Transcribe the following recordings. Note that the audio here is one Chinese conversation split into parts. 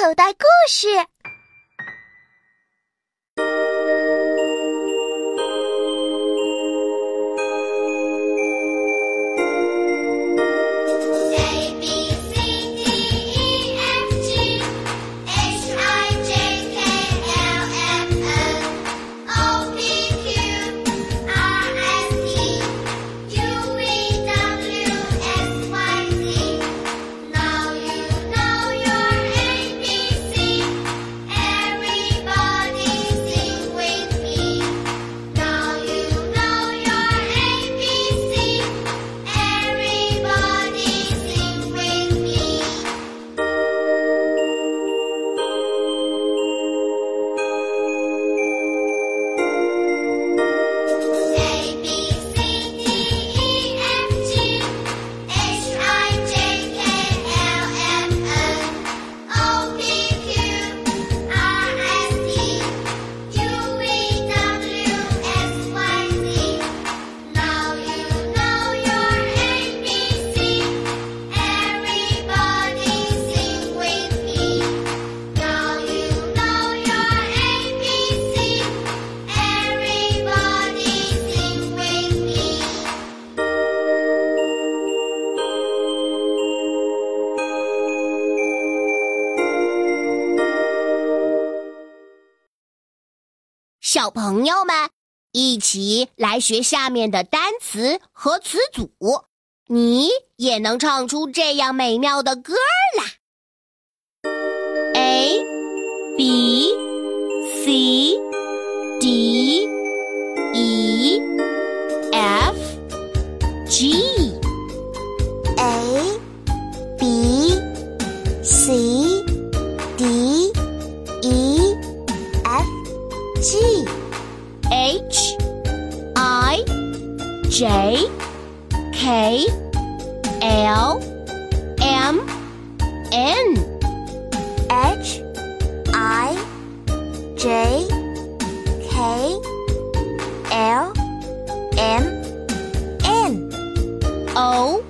口袋故事。小朋友们，一起来学下面的单词和词组，你也能唱出这样美妙的歌啦！A B C G. H. I. J. K. L. M. N. H. I. J. K. L. M. N. O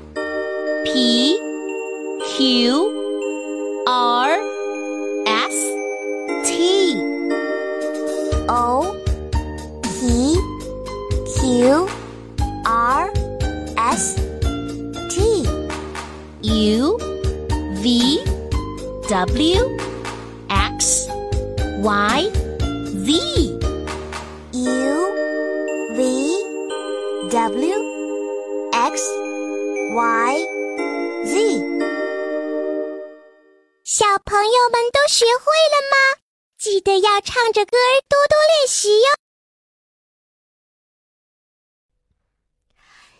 Q R S T U V W X Y Z U V W X Y Z。小朋友们都学会了吗？记得要唱着歌儿多多练习哟。